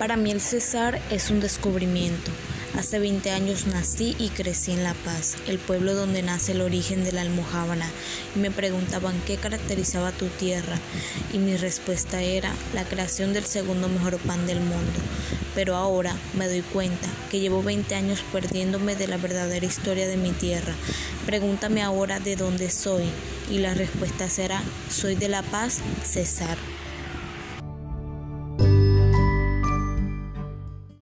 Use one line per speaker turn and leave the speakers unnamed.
Para mí el César es un descubrimiento. Hace 20 años nací y crecí en La Paz, el pueblo donde nace el origen de la almohábana. y me preguntaban qué caracterizaba tu tierra, y mi respuesta era la creación del segundo mejor pan del mundo. Pero ahora me doy cuenta que llevo 20 años perdiéndome de la verdadera historia de mi tierra. Pregúntame ahora de dónde soy, y la respuesta será, soy de La Paz, César.